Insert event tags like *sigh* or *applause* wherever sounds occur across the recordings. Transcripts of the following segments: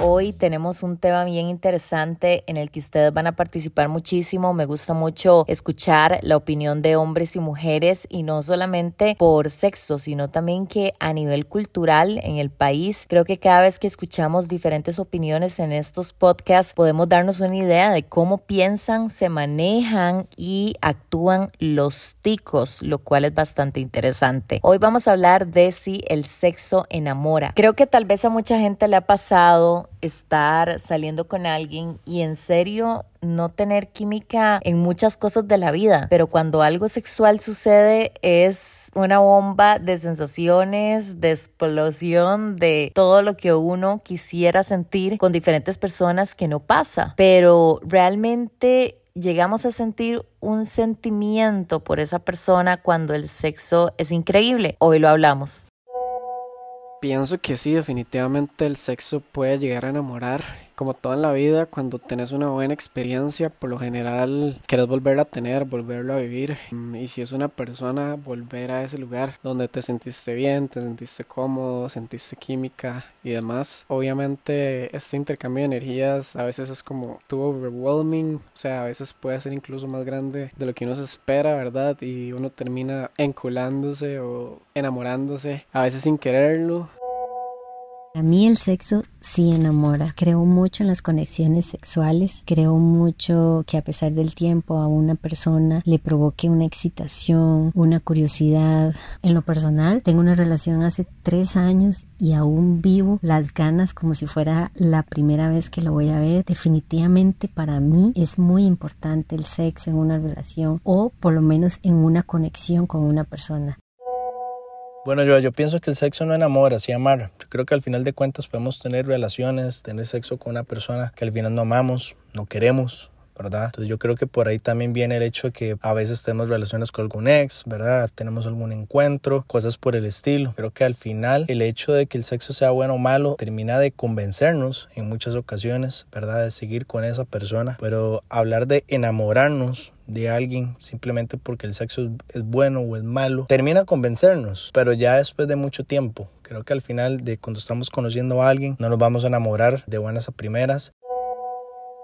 Hoy tenemos un tema bien interesante en el que ustedes van a participar muchísimo. Me gusta mucho escuchar la opinión de hombres y mujeres y no solamente por sexo, sino también que a nivel cultural en el país, creo que cada vez que escuchamos diferentes opiniones en estos podcasts podemos darnos una idea de cómo piensan, se manejan y actúan los ticos, lo cual es bastante interesante. Hoy vamos a hablar de si el sexo enamora. Creo que tal vez a mucha gente le ha pasado estar saliendo con alguien y en serio no tener química en muchas cosas de la vida, pero cuando algo sexual sucede es una bomba de sensaciones, de explosión, de todo lo que uno quisiera sentir con diferentes personas que no pasa, pero realmente llegamos a sentir un sentimiento por esa persona cuando el sexo es increíble. Hoy lo hablamos. Pienso que sí, definitivamente el sexo puede llegar a enamorar como todo en la vida, cuando tenés una buena experiencia, por lo general querés volverla a tener, volverlo a vivir. Mm, y si es una persona, volver a ese lugar donde te sentiste bien, te sentiste cómodo, sentiste química y demás. Obviamente este intercambio de energías a veces es como too overwhelming, o sea, a veces puede ser incluso más grande de lo que uno se espera, ¿verdad? Y uno termina enculándose o enamorándose, a veces sin quererlo a mí el sexo sí enamora. Creo mucho en las conexiones sexuales. Creo mucho que a pesar del tiempo a una persona le provoque una excitación, una curiosidad. En lo personal, tengo una relación hace tres años y aún vivo las ganas como si fuera la primera vez que lo voy a ver. Definitivamente para mí es muy importante el sexo en una relación o por lo menos en una conexión con una persona. Bueno, yo, yo pienso que el sexo no enamora, sí amar. Yo creo que al final de cuentas podemos tener relaciones, tener sexo con una persona que al final no amamos, no queremos, ¿verdad? Entonces yo creo que por ahí también viene el hecho de que a veces tenemos relaciones con algún ex, ¿verdad? Tenemos algún encuentro, cosas por el estilo. Creo que al final el hecho de que el sexo sea bueno o malo termina de convencernos en muchas ocasiones, ¿verdad? De seguir con esa persona. Pero hablar de enamorarnos de alguien simplemente porque el sexo es bueno o es malo, termina convencernos, pero ya después de mucho tiempo. Creo que al final de cuando estamos conociendo a alguien, no nos vamos a enamorar de buenas a primeras.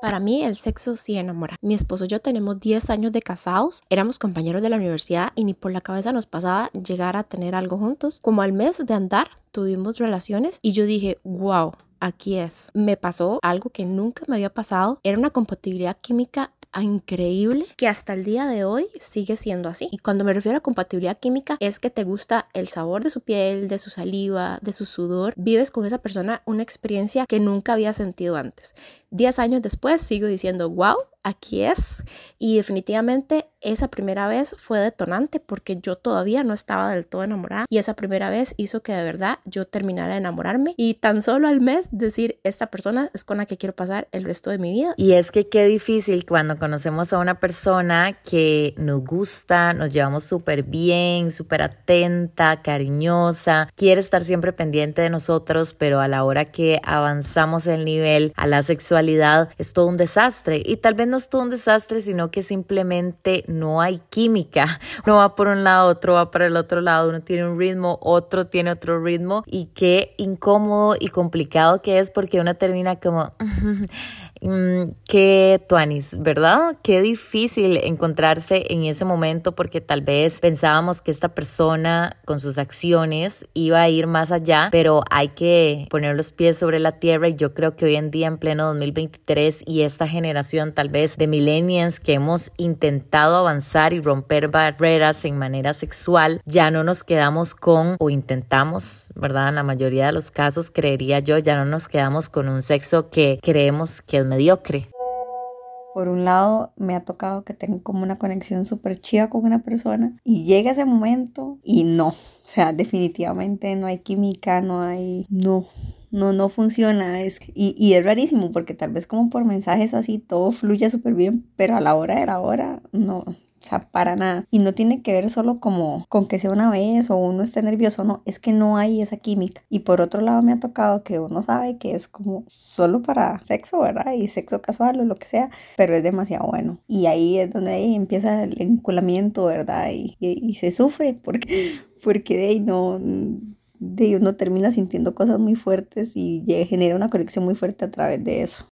Para mí el sexo sí enamora. Mi esposo y yo tenemos 10 años de casados, éramos compañeros de la universidad y ni por la cabeza nos pasaba llegar a tener algo juntos. Como al mes de andar tuvimos relaciones y yo dije, wow, aquí es. Me pasó algo que nunca me había pasado. Era una compatibilidad química increíble que hasta el día de hoy sigue siendo así. Y cuando me refiero a compatibilidad química es que te gusta el sabor de su piel, de su saliva, de su sudor. Vives con esa persona una experiencia que nunca había sentido antes. Diez años después sigo diciendo, wow, aquí es. Y definitivamente esa primera vez fue detonante porque yo todavía no estaba del todo enamorada y esa primera vez hizo que de verdad yo terminara de enamorarme y tan solo al mes decir esta persona es con la que quiero pasar el resto de mi vida. Y es que qué difícil cuando conocemos a una persona que nos gusta, nos llevamos súper bien, súper atenta, cariñosa, quiere estar siempre pendiente de nosotros, pero a la hora que avanzamos el nivel a la sexualidad es todo un desastre. Y tal vez no es todo un desastre, sino que simplemente no hay química. Uno va por un lado, otro va para el otro lado, uno tiene un ritmo, otro tiene otro ritmo. Y qué incómodo y complicado que es porque uno termina como... *laughs* Mm, qué tuanis, ¿verdad? Qué difícil encontrarse en ese momento porque tal vez pensábamos que esta persona con sus acciones iba a ir más allá, pero hay que poner los pies sobre la tierra y yo creo que hoy en día en pleno 2023 y esta generación tal vez de millennials que hemos intentado avanzar y romper barreras en manera sexual, ya no nos quedamos con o intentamos, ¿verdad? En la mayoría de los casos creería yo, ya no nos quedamos con un sexo que creemos que es mediocre. Por un lado, me ha tocado que tengo como una conexión súper chiva con una persona y llega ese momento y no. O sea, definitivamente no hay química, no hay... No, no, no funciona. Es, y, y es rarísimo porque tal vez como por mensajes así todo fluye súper bien, pero a la hora de la hora no. O sea, para nada. Y no tiene que ver solo como con que sea una vez o uno esté nervioso, no, es que no hay esa química. Y por otro lado me ha tocado que uno sabe que es como solo para sexo, ¿verdad? Y sexo casual o lo que sea, pero es demasiado bueno. Y ahí es donde ahí empieza el enculamiento, ¿verdad? Y, y, se sufre porque, *laughs* porque de ahí no de uno termina sintiendo cosas muy fuertes y genera una conexión muy fuerte a través de eso.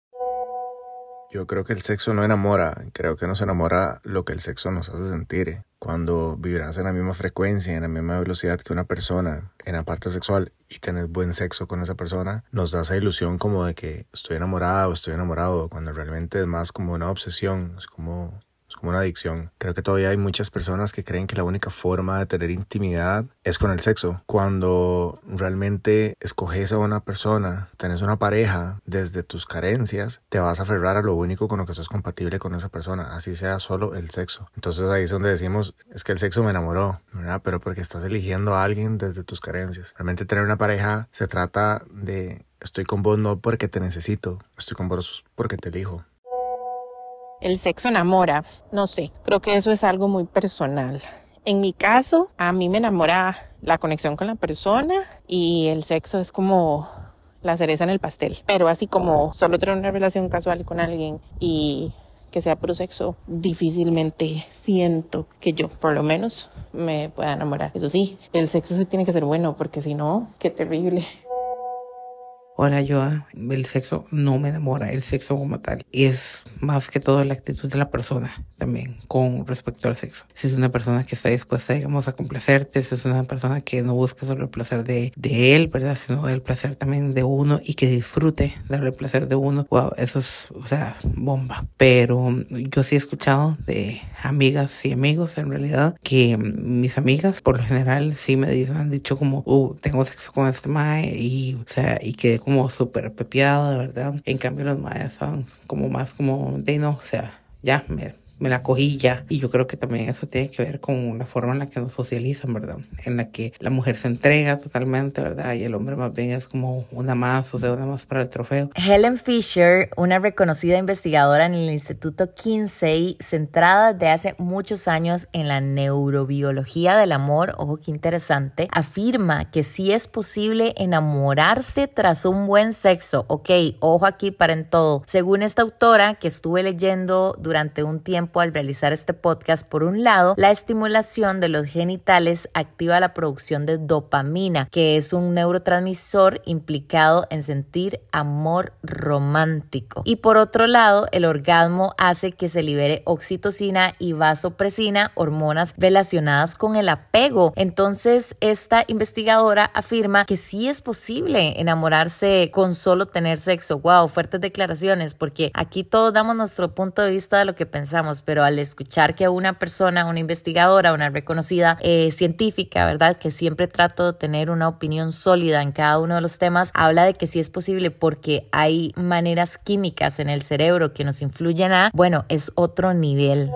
Yo creo que el sexo no enamora, creo que nos enamora lo que el sexo nos hace sentir. Cuando vibras en la misma frecuencia, en la misma velocidad que una persona en la parte sexual y tenés buen sexo con esa persona, nos da esa ilusión como de que estoy enamorada o estoy enamorado, cuando realmente es más como una obsesión, es como como una adicción. Creo que todavía hay muchas personas que creen que la única forma de tener intimidad es con el sexo. Cuando realmente escoges a una persona, tenés una pareja, desde tus carencias, te vas a aferrar a lo único con lo que sos compatible con esa persona, así sea solo el sexo. Entonces ahí es donde decimos, es que el sexo me enamoró. Pero porque estás eligiendo a alguien desde tus carencias. Realmente tener una pareja se trata de estoy con vos no porque te necesito, estoy con vos porque te elijo el sexo enamora, no sé, creo que eso es algo muy personal. En mi caso, a mí me enamora la conexión con la persona y el sexo es como la cereza en el pastel. Pero así como solo tener una relación casual con alguien y que sea puro sexo, difícilmente siento que yo, por lo menos, me pueda enamorar. Eso sí, el sexo se tiene que ser bueno porque si no, qué terrible. Hola, yo, el sexo no me enamora, el sexo como tal. Es más que todo la actitud de la persona también con respecto al sexo. Si es una persona que está dispuesta, digamos, a complacerte, si es una persona que no busca solo el placer de, de él, ¿verdad? Sino el placer también de uno y que disfrute darle el placer de uno. Wow, eso es, o sea, bomba. Pero yo sí he escuchado de amigas y amigos en realidad que mis amigas por lo general sí me han dicho como, uh, tengo sexo con este mae y, o sea, y que como súper pepiado, de verdad. En cambio, los mayas son como más como de no, o sea, ya me me la cogí ya. Y yo creo que también eso tiene que ver con la forma en la que nos socializan, ¿verdad? En la que la mujer se entrega totalmente, ¿verdad? Y el hombre más bien es como una más, o sea, una más para el trofeo. Helen Fisher, una reconocida investigadora en el Instituto Kinsey, centrada desde hace muchos años en la neurobiología del amor, ojo qué interesante, afirma que sí es posible enamorarse tras un buen sexo. Ok, ojo aquí para en todo. Según esta autora que estuve leyendo durante un al realizar este podcast. Por un lado, la estimulación de los genitales activa la producción de dopamina, que es un neurotransmisor implicado en sentir amor romántico. Y por otro lado, el orgasmo hace que se libere oxitocina y vasopresina, hormonas relacionadas con el apego. Entonces, esta investigadora afirma que sí es posible enamorarse con solo tener sexo. Wow, fuertes declaraciones, porque aquí todos damos nuestro punto de vista de lo que pensamos pero al escuchar que una persona, una investigadora, una reconocida eh, científica, ¿verdad? Que siempre trato de tener una opinión sólida en cada uno de los temas, habla de que sí es posible porque hay maneras químicas en el cerebro que nos influyen a, bueno, es otro nivel.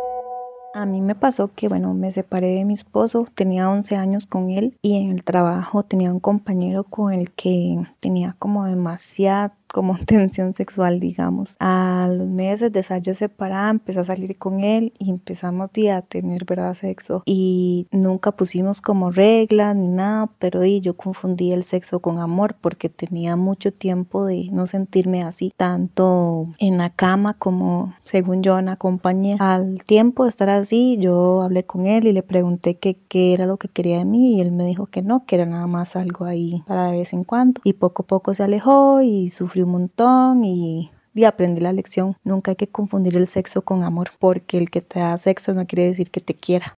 A mí me pasó que, bueno, me separé de mi esposo, tenía 11 años con él y en el trabajo tenía un compañero con el que tenía como demasiada como *laughs* tensión sexual, digamos. A los meses de estar yo separada, empecé a salir con él y empezamos a tener, ¿verdad? Sexo. Y nunca pusimos como reglas ni nada, pero di, yo confundí el sexo con amor porque tenía mucho tiempo de no sentirme así, tanto en la cama como, según yo, en la compañía. Al tiempo de estar así, yo hablé con él y le pregunté qué era lo que quería de mí y él me dijo que no, que era nada más algo ahí para de vez en cuando. Y poco a poco se alejó y sufrió montón y, y aprendí la lección. Nunca hay que confundir el sexo con amor, porque el que te da sexo no quiere decir que te quiera.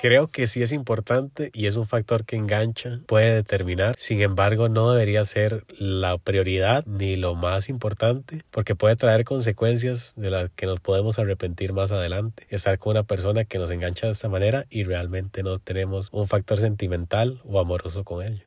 Creo que sí es importante y es un factor que engancha, puede determinar. Sin embargo, no debería ser la prioridad ni lo más importante porque puede traer consecuencias de las que nos podemos arrepentir más adelante. Estar con una persona que nos engancha de esta manera y realmente no tenemos un factor sentimental o amoroso con ella.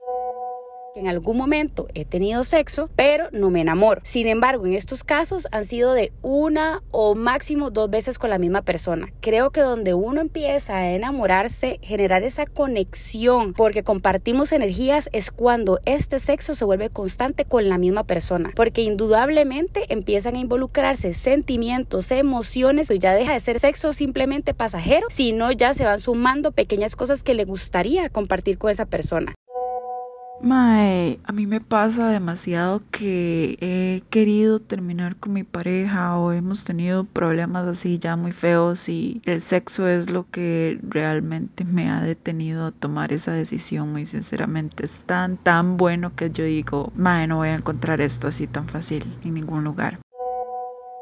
En algún momento he tenido sexo, pero no me enamoro. Sin embargo, en estos casos han sido de una o máximo dos veces con la misma persona. Creo que donde uno empieza a enamorarse, generar esa conexión, porque compartimos energías, es cuando este sexo se vuelve constante con la misma persona, porque indudablemente empiezan a involucrarse sentimientos, emociones, y ya deja de ser sexo simplemente pasajero, sino ya se van sumando pequeñas cosas que le gustaría compartir con esa persona. Mae, a mí me pasa demasiado que he querido terminar con mi pareja o hemos tenido problemas así ya muy feos y el sexo es lo que realmente me ha detenido a tomar esa decisión muy sinceramente. Es tan tan bueno que yo digo, mae, no voy a encontrar esto así tan fácil en ningún lugar.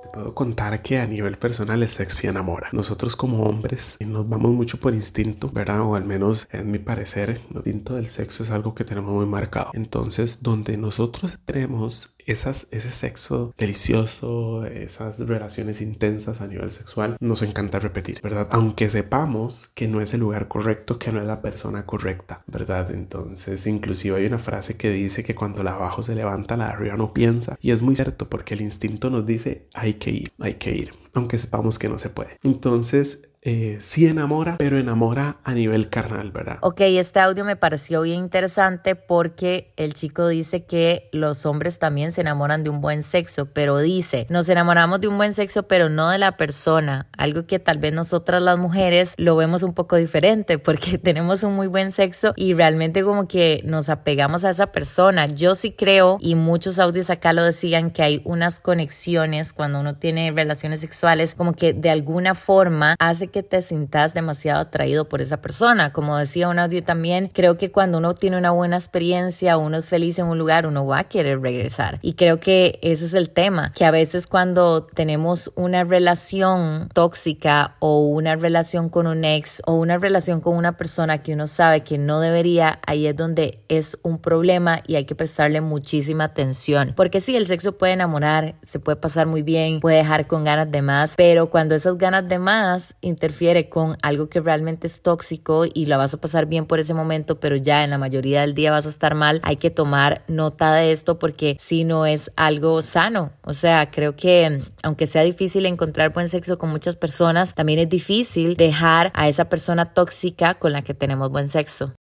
Te puedo contar que a nivel personal el sexo enamora. Nosotros como hombres nos vamos mucho por instinto, ¿verdad? O al menos en mi parecer, el instinto del sexo es algo que tenemos muy marcado. Entonces, donde nosotros tenemos esas, ese sexo delicioso, esas relaciones intensas a nivel sexual, nos encanta repetir, ¿verdad? Aunque sepamos que no es el lugar correcto, que no es la persona correcta, ¿verdad? Entonces, inclusive hay una frase que dice que cuando la abajo se levanta, la arriba no piensa. Y es muy cierto porque el instinto nos dice, hay que ir, hay que ir, aunque sepamos que no se puede. Entonces, eh, sí enamora, pero enamora a nivel carnal, ¿verdad? Ok, este audio me pareció bien interesante porque el chico dice que los hombres también se enamoran de un buen sexo, pero dice, nos enamoramos de un buen sexo, pero no de la persona, algo que tal vez nosotras las mujeres lo vemos un poco diferente *laughs* porque tenemos un muy buen sexo y realmente como que nos apegamos a esa persona. Yo sí creo, y muchos audios acá lo decían, que hay unas conexiones cuando uno tiene relaciones sexuales, como que de alguna forma hace que te sintas demasiado atraído por esa persona. Como decía un audio también, creo que cuando uno tiene una buena experiencia, uno es feliz en un lugar, uno va a querer regresar. Y creo que ese es el tema, que a veces cuando tenemos una relación tóxica o una relación con un ex o una relación con una persona que uno sabe que no debería, ahí es donde es un problema y hay que prestarle muchísima atención. Porque sí, el sexo puede enamorar, se puede pasar muy bien, puede dejar con ganas de más, pero cuando esas ganas de más interfiere con algo que realmente es tóxico y la vas a pasar bien por ese momento, pero ya en la mayoría del día vas a estar mal, hay que tomar nota de esto porque si no es algo sano. O sea, creo que aunque sea difícil encontrar buen sexo con muchas personas, también es difícil dejar a esa persona tóxica con la que tenemos buen sexo.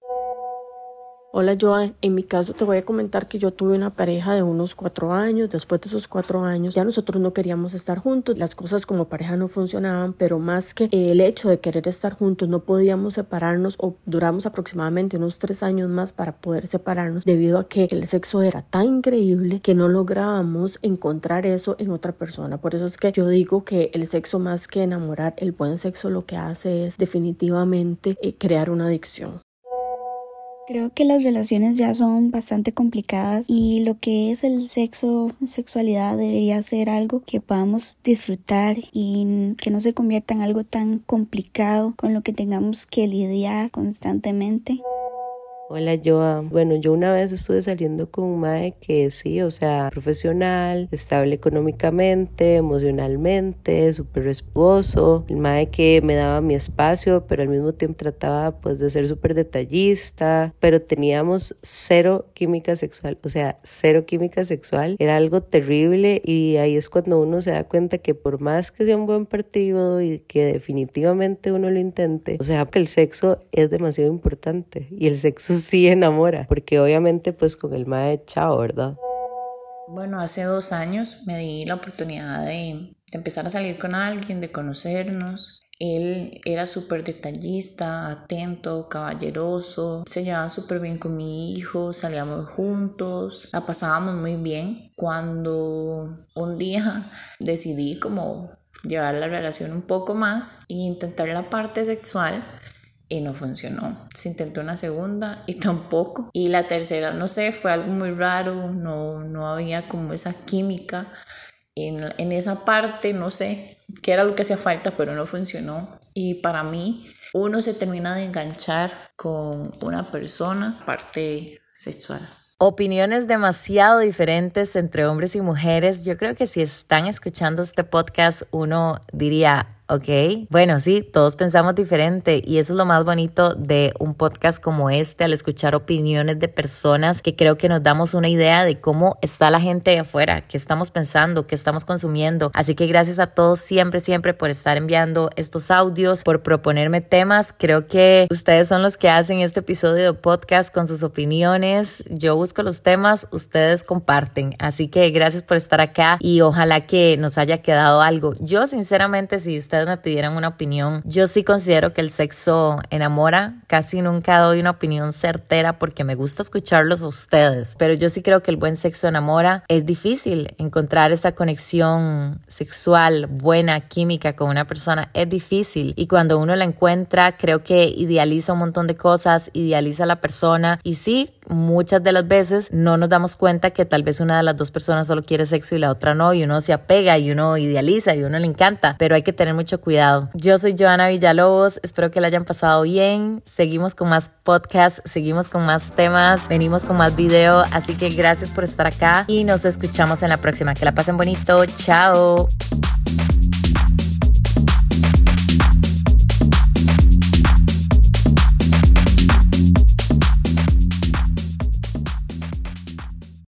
Hola Joa, en mi caso te voy a comentar que yo tuve una pareja de unos cuatro años, después de esos cuatro años ya nosotros no queríamos estar juntos, las cosas como pareja no funcionaban, pero más que el hecho de querer estar juntos no podíamos separarnos o duramos aproximadamente unos tres años más para poder separarnos debido a que el sexo era tan increíble que no lográbamos encontrar eso en otra persona, por eso es que yo digo que el sexo más que enamorar, el buen sexo lo que hace es definitivamente eh, crear una adicción. Creo que las relaciones ya son bastante complicadas y lo que es el sexo, sexualidad debería ser algo que podamos disfrutar y que no se convierta en algo tan complicado con lo que tengamos que lidiar constantemente. Hola Joa. Bueno, yo una vez estuve saliendo con un mae que sí, o sea, profesional, estable económicamente, emocionalmente, súper respetuoso. El mae que me daba mi espacio, pero al mismo tiempo trataba pues de ser súper detallista, pero teníamos cero química sexual, o sea, cero química sexual. Era algo terrible y ahí es cuando uno se da cuenta que por más que sea un buen partido y que definitivamente uno lo intente, o sea, que el sexo es demasiado importante y el sexo *laughs* sí enamora, porque obviamente pues con el mae chao, ¿verdad? Bueno, hace dos años me di la oportunidad de, de empezar a salir con alguien, de conocernos. Él era súper detallista, atento, caballeroso, se llevaba súper bien con mi hijo, salíamos juntos, la pasábamos muy bien. Cuando un día *laughs* decidí como llevar la relación un poco más e intentar la parte sexual, y no funcionó. Se intentó una segunda y *laughs* tampoco. Y la tercera, no sé, fue algo muy raro, no, no había como esa química en, en esa parte, no sé qué era lo que hacía falta, pero no funcionó. Y para mí, uno se termina de enganchar con una persona, parte sexual. Opiniones demasiado diferentes entre hombres y mujeres. Yo creo que si están escuchando este podcast, uno diría, Ok, bueno, sí, todos pensamos diferente y eso es lo más bonito de un podcast como este, al escuchar opiniones de personas que creo que nos damos una idea de cómo está la gente de afuera, qué estamos pensando, qué estamos consumiendo. Así que gracias a todos siempre, siempre por estar enviando estos audios, por proponerme temas. Creo que ustedes son los que hacen este episodio de podcast con sus opiniones. Yo busco los temas, ustedes comparten. Así que gracias por estar acá y ojalá que nos haya quedado algo. Yo sinceramente, si ustedes me pidieran una opinión, yo sí considero que el sexo enamora. Casi nunca doy una opinión certera porque me gusta escucharlos a ustedes. Pero yo sí creo que el buen sexo enamora. Es difícil encontrar esa conexión sexual buena, química con una persona. Es difícil. Y cuando uno la encuentra, creo que idealiza un montón de cosas, idealiza a la persona. Y sí, muchas de las no nos damos cuenta que tal vez una de las dos personas solo quiere sexo y la otra no. Y uno se apega y uno idealiza y uno le encanta. Pero hay que tener mucho cuidado. Yo soy Joana Villalobos, espero que la hayan pasado bien. Seguimos con más podcasts, seguimos con más temas, venimos con más video, así que gracias por estar acá y nos escuchamos en la próxima. Que la pasen bonito, chao.